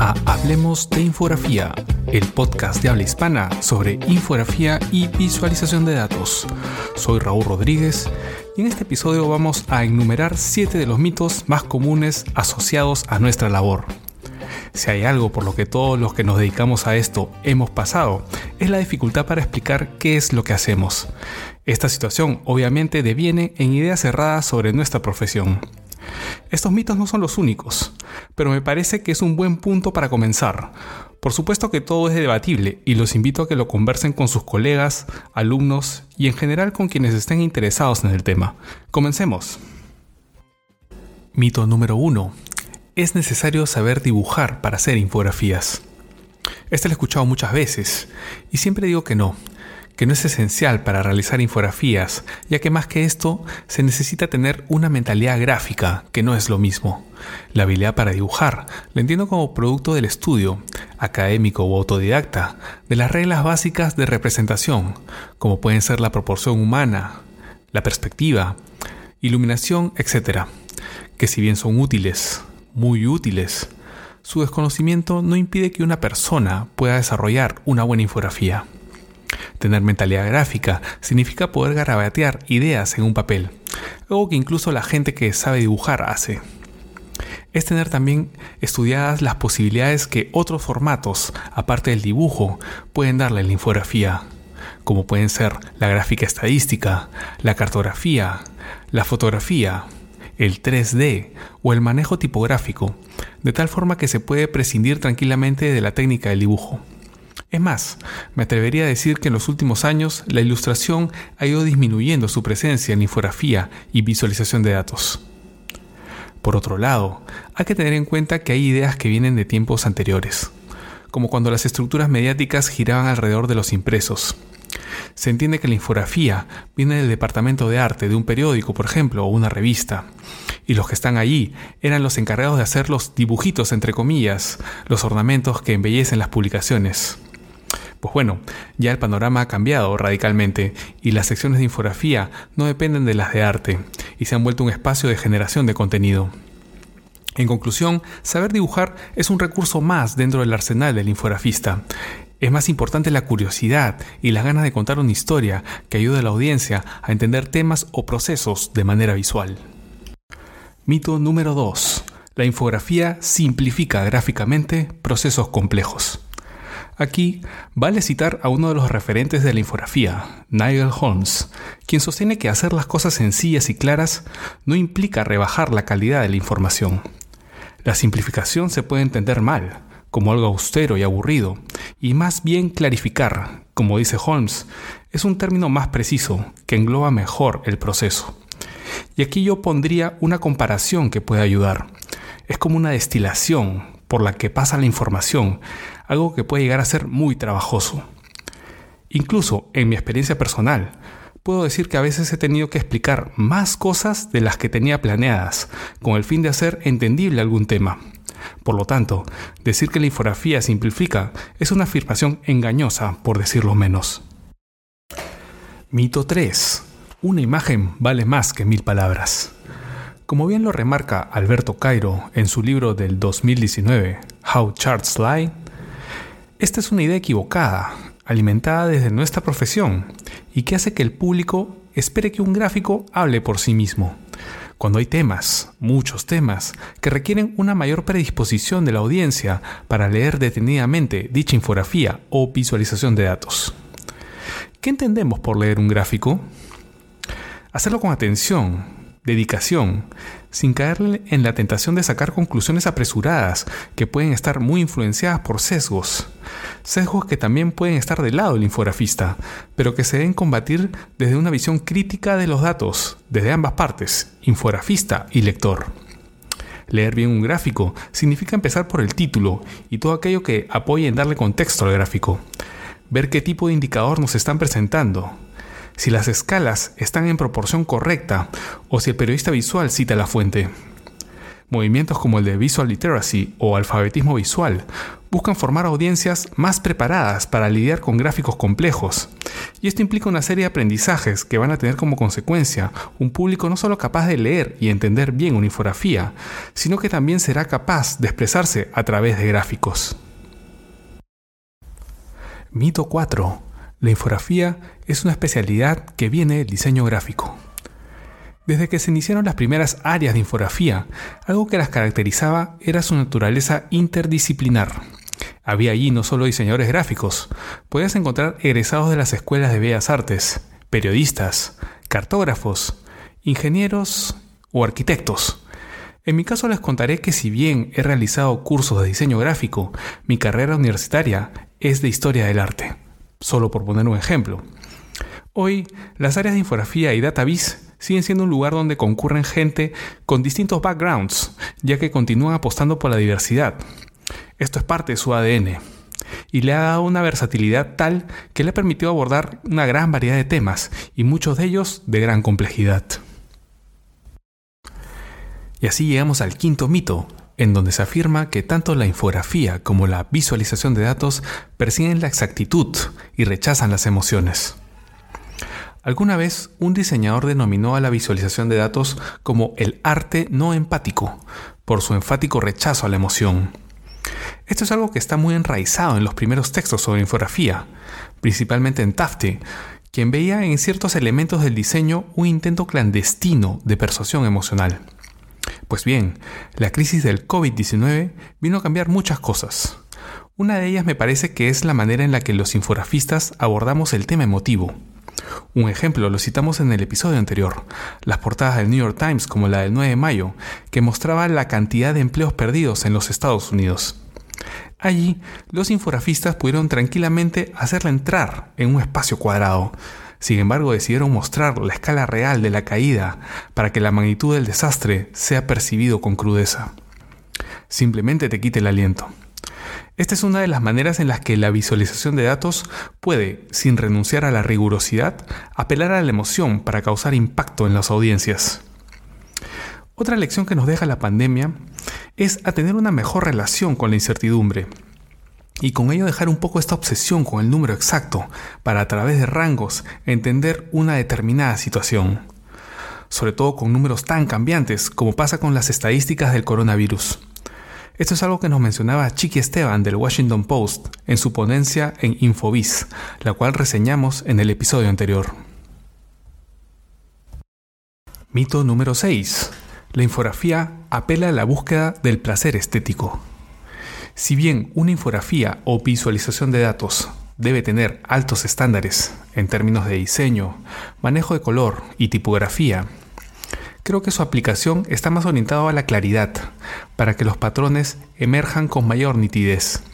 a Hablemos de Infografía, el podcast de habla hispana sobre infografía y visualización de datos. Soy Raúl Rodríguez y en este episodio vamos a enumerar 7 de los mitos más comunes asociados a nuestra labor. Si hay algo por lo que todos los que nos dedicamos a esto hemos pasado, es la dificultad para explicar qué es lo que hacemos. Esta situación obviamente deviene en ideas cerradas sobre nuestra profesión. Estos mitos no son los únicos, pero me parece que es un buen punto para comenzar. Por supuesto que todo es debatible y los invito a que lo conversen con sus colegas, alumnos y en general con quienes estén interesados en el tema. Comencemos. Mito número 1. Es necesario saber dibujar para hacer infografías. Este lo he escuchado muchas veces y siempre digo que no que no es esencial para realizar infografías, ya que más que esto se necesita tener una mentalidad gráfica, que no es lo mismo. La habilidad para dibujar la entiendo como producto del estudio, académico o autodidacta, de las reglas básicas de representación, como pueden ser la proporción humana, la perspectiva, iluminación, etc., que si bien son útiles, muy útiles, su desconocimiento no impide que una persona pueda desarrollar una buena infografía. Tener mentalidad gráfica significa poder garabatear ideas en un papel, algo que incluso la gente que sabe dibujar hace. Es tener también estudiadas las posibilidades que otros formatos, aparte del dibujo, pueden darle a la infografía, como pueden ser la gráfica estadística, la cartografía, la fotografía, el 3D o el manejo tipográfico, de tal forma que se puede prescindir tranquilamente de la técnica del dibujo. Es más, me atrevería a decir que en los últimos años la ilustración ha ido disminuyendo su presencia en infografía y visualización de datos. Por otro lado, hay que tener en cuenta que hay ideas que vienen de tiempos anteriores, como cuando las estructuras mediáticas giraban alrededor de los impresos. Se entiende que la infografía viene del departamento de arte de un periódico, por ejemplo, o una revista, y los que están allí eran los encargados de hacer los dibujitos, entre comillas, los ornamentos que embellecen las publicaciones. Pues bueno, ya el panorama ha cambiado radicalmente y las secciones de infografía no dependen de las de arte y se han vuelto un espacio de generación de contenido. En conclusión, saber dibujar es un recurso más dentro del arsenal del infografista. Es más importante la curiosidad y las ganas de contar una historia que ayude a la audiencia a entender temas o procesos de manera visual. Mito número 2. La infografía simplifica gráficamente procesos complejos. Aquí vale citar a uno de los referentes de la infografía, Nigel Holmes, quien sostiene que hacer las cosas sencillas y claras no implica rebajar la calidad de la información. La simplificación se puede entender mal, como algo austero y aburrido, y más bien clarificar, como dice Holmes, es un término más preciso que engloba mejor el proceso. Y aquí yo pondría una comparación que puede ayudar. Es como una destilación por la que pasa la información, algo que puede llegar a ser muy trabajoso. Incluso en mi experiencia personal, puedo decir que a veces he tenido que explicar más cosas de las que tenía planeadas, con el fin de hacer entendible algún tema. Por lo tanto, decir que la infografía simplifica es una afirmación engañosa, por decirlo menos. Mito 3. Una imagen vale más que mil palabras. Como bien lo remarca Alberto Cairo en su libro del 2019, How Charts Lie, esta es una idea equivocada, alimentada desde nuestra profesión y que hace que el público espere que un gráfico hable por sí mismo. Cuando hay temas, muchos temas, que requieren una mayor predisposición de la audiencia para leer detenidamente dicha infografía o visualización de datos. ¿Qué entendemos por leer un gráfico? Hacerlo con atención, dedicación, sin caerle en la tentación de sacar conclusiones apresuradas que pueden estar muy influenciadas por sesgos. Sesgos que también pueden estar del lado del infografista, pero que se deben combatir desde una visión crítica de los datos, desde ambas partes, infografista y lector. Leer bien un gráfico significa empezar por el título y todo aquello que apoye en darle contexto al gráfico. Ver qué tipo de indicador nos están presentando, si las escalas están en proporción correcta o si el periodista visual cita la fuente. Movimientos como el de Visual Literacy o alfabetismo visual buscan formar audiencias más preparadas para lidiar con gráficos complejos. Y esto implica una serie de aprendizajes que van a tener como consecuencia un público no solo capaz de leer y entender bien una infografía, sino que también será capaz de expresarse a través de gráficos. Mito 4. La infografía es una especialidad que viene del diseño gráfico. Desde que se iniciaron las primeras áreas de infografía, algo que las caracterizaba era su naturaleza interdisciplinar. Había allí no solo diseñadores gráficos, podías encontrar egresados de las escuelas de bellas artes, periodistas, cartógrafos, ingenieros o arquitectos. En mi caso les contaré que si bien he realizado cursos de diseño gráfico, mi carrera universitaria es de historia del arte, solo por poner un ejemplo. Hoy, las áreas de infografía y database siguen siendo un lugar donde concurren gente con distintos backgrounds, ya que continúan apostando por la diversidad. Esto es parte de su ADN y le ha dado una versatilidad tal que le ha permitido abordar una gran variedad de temas y muchos de ellos de gran complejidad. Y así llegamos al quinto mito, en donde se afirma que tanto la infografía como la visualización de datos persiguen la exactitud y rechazan las emociones. Alguna vez un diseñador denominó a la visualización de datos como el arte no empático, por su enfático rechazo a la emoción. Esto es algo que está muy enraizado en los primeros textos sobre infografía, principalmente en Tafte, quien veía en ciertos elementos del diseño un intento clandestino de persuasión emocional. Pues bien, la crisis del COVID-19 vino a cambiar muchas cosas. Una de ellas me parece que es la manera en la que los infografistas abordamos el tema emotivo. Un ejemplo lo citamos en el episodio anterior, las portadas del New York Times como la del 9 de mayo, que mostraba la cantidad de empleos perdidos en los Estados Unidos. Allí, los infografistas pudieron tranquilamente hacerla entrar en un espacio cuadrado. Sin embargo, decidieron mostrar la escala real de la caída para que la magnitud del desastre sea percibido con crudeza. Simplemente te quite el aliento. Esta es una de las maneras en las que la visualización de datos puede, sin renunciar a la rigurosidad, apelar a la emoción para causar impacto en las audiencias. Otra lección que nos deja la pandemia es a tener una mejor relación con la incertidumbre y con ello dejar un poco esta obsesión con el número exacto para a través de rangos entender una determinada situación, sobre todo con números tan cambiantes como pasa con las estadísticas del coronavirus. Esto es algo que nos mencionaba Chiqui Esteban del Washington Post en su ponencia en Infobiz, la cual reseñamos en el episodio anterior. Mito número 6. La infografía apela a la búsqueda del placer estético. Si bien una infografía o visualización de datos debe tener altos estándares en términos de diseño, manejo de color y tipografía, creo que su aplicación está más orientada a la claridad, para que los patrones emerjan con mayor nitidez.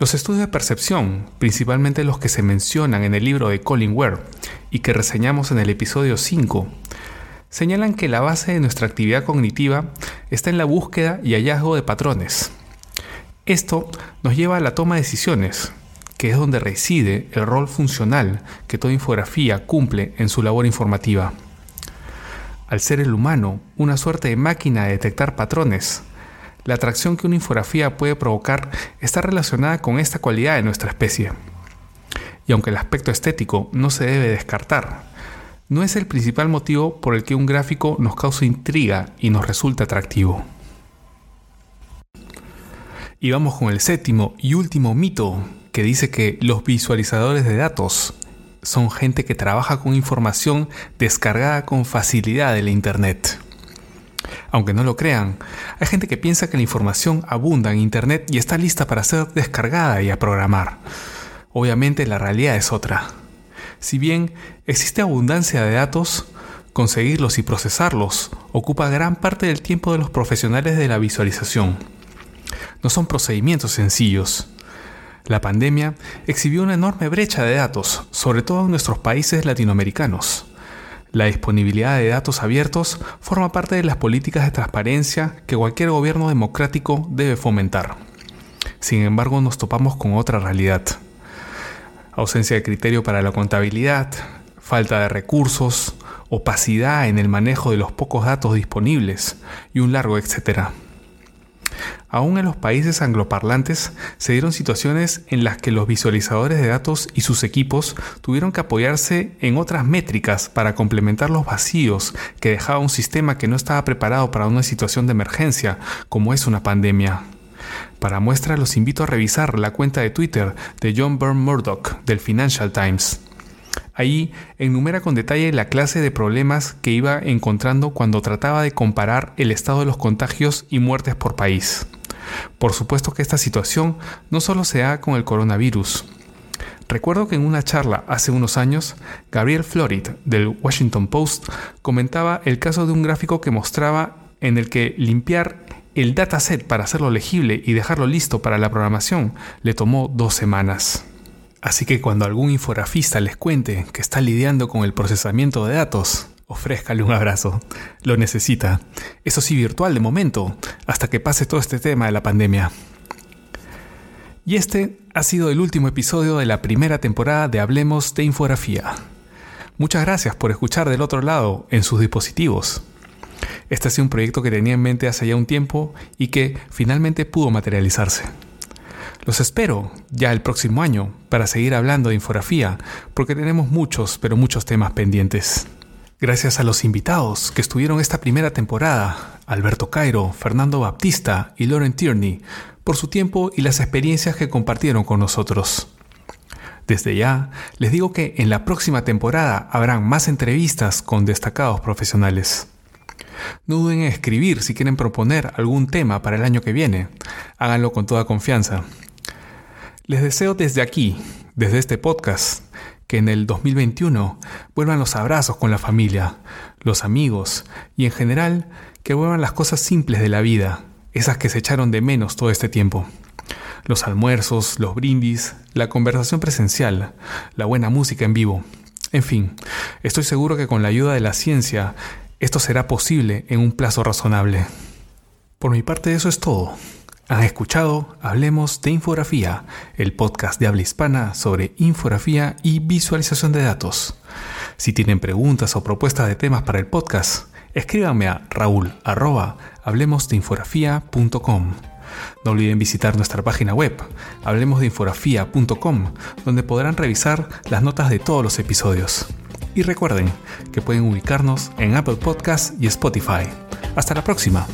Los estudios de percepción, principalmente los que se mencionan en el libro de Colin Ware y que reseñamos en el episodio 5, señalan que la base de nuestra actividad cognitiva está en la búsqueda y hallazgo de patrones. Esto nos lleva a la toma de decisiones, que es donde reside el rol funcional que toda infografía cumple en su labor informativa al ser el humano una suerte de máquina de detectar patrones. La atracción que una infografía puede provocar está relacionada con esta cualidad de nuestra especie. Y aunque el aspecto estético no se debe descartar, no es el principal motivo por el que un gráfico nos causa intriga y nos resulta atractivo. Y vamos con el séptimo y último mito que dice que los visualizadores de datos son gente que trabaja con información descargada con facilidad de Internet. Aunque no lo crean, hay gente que piensa que la información abunda en Internet y está lista para ser descargada y a programar. Obviamente la realidad es otra. Si bien existe abundancia de datos, conseguirlos y procesarlos ocupa gran parte del tiempo de los profesionales de la visualización. No son procedimientos sencillos. La pandemia exhibió una enorme brecha de datos, sobre todo en nuestros países latinoamericanos. La disponibilidad de datos abiertos forma parte de las políticas de transparencia que cualquier gobierno democrático debe fomentar. Sin embargo, nos topamos con otra realidad. Ausencia de criterio para la contabilidad, falta de recursos, opacidad en el manejo de los pocos datos disponibles y un largo etcétera. Aún en los países angloparlantes se dieron situaciones en las que los visualizadores de datos y sus equipos tuvieron que apoyarse en otras métricas para complementar los vacíos que dejaba un sistema que no estaba preparado para una situación de emergencia como es una pandemia. Para muestra los invito a revisar la cuenta de Twitter de John Byrne Murdoch del Financial Times. Ahí enumera con detalle la clase de problemas que iba encontrando cuando trataba de comparar el estado de los contagios y muertes por país. Por supuesto que esta situación no solo se da con el coronavirus. Recuerdo que en una charla hace unos años, Gabriel Florid del Washington Post comentaba el caso de un gráfico que mostraba en el que limpiar el dataset para hacerlo legible y dejarlo listo para la programación le tomó dos semanas. Así que cuando algún infografista les cuente que está lidiando con el procesamiento de datos, ofrézcale un abrazo. Lo necesita. Eso sí, virtual de momento, hasta que pase todo este tema de la pandemia. Y este ha sido el último episodio de la primera temporada de Hablemos de Infografía. Muchas gracias por escuchar del otro lado en sus dispositivos. Este ha sido un proyecto que tenía en mente hace ya un tiempo y que finalmente pudo materializarse. Los espero ya el próximo año para seguir hablando de infografía, porque tenemos muchos, pero muchos temas pendientes. Gracias a los invitados que estuvieron esta primera temporada, Alberto Cairo, Fernando Baptista y Lauren Tierney, por su tiempo y las experiencias que compartieron con nosotros. Desde ya, les digo que en la próxima temporada habrán más entrevistas con destacados profesionales. No duden en escribir si quieren proponer algún tema para el año que viene. Háganlo con toda confianza. Les deseo desde aquí, desde este podcast, que en el 2021 vuelvan los abrazos con la familia, los amigos y en general que vuelvan las cosas simples de la vida, esas que se echaron de menos todo este tiempo. Los almuerzos, los brindis, la conversación presencial, la buena música en vivo. En fin, estoy seguro que con la ayuda de la ciencia esto será posible en un plazo razonable. Por mi parte eso es todo. Han escuchado Hablemos de Infografía, el podcast de habla hispana sobre infografía y visualización de datos. Si tienen preguntas o propuestas de temas para el podcast, escríbanme a raúl No olviden visitar nuestra página web, hablemosdeinfografía.com, donde podrán revisar las notas de todos los episodios. Y recuerden que pueden ubicarnos en Apple Podcasts y Spotify. Hasta la próxima.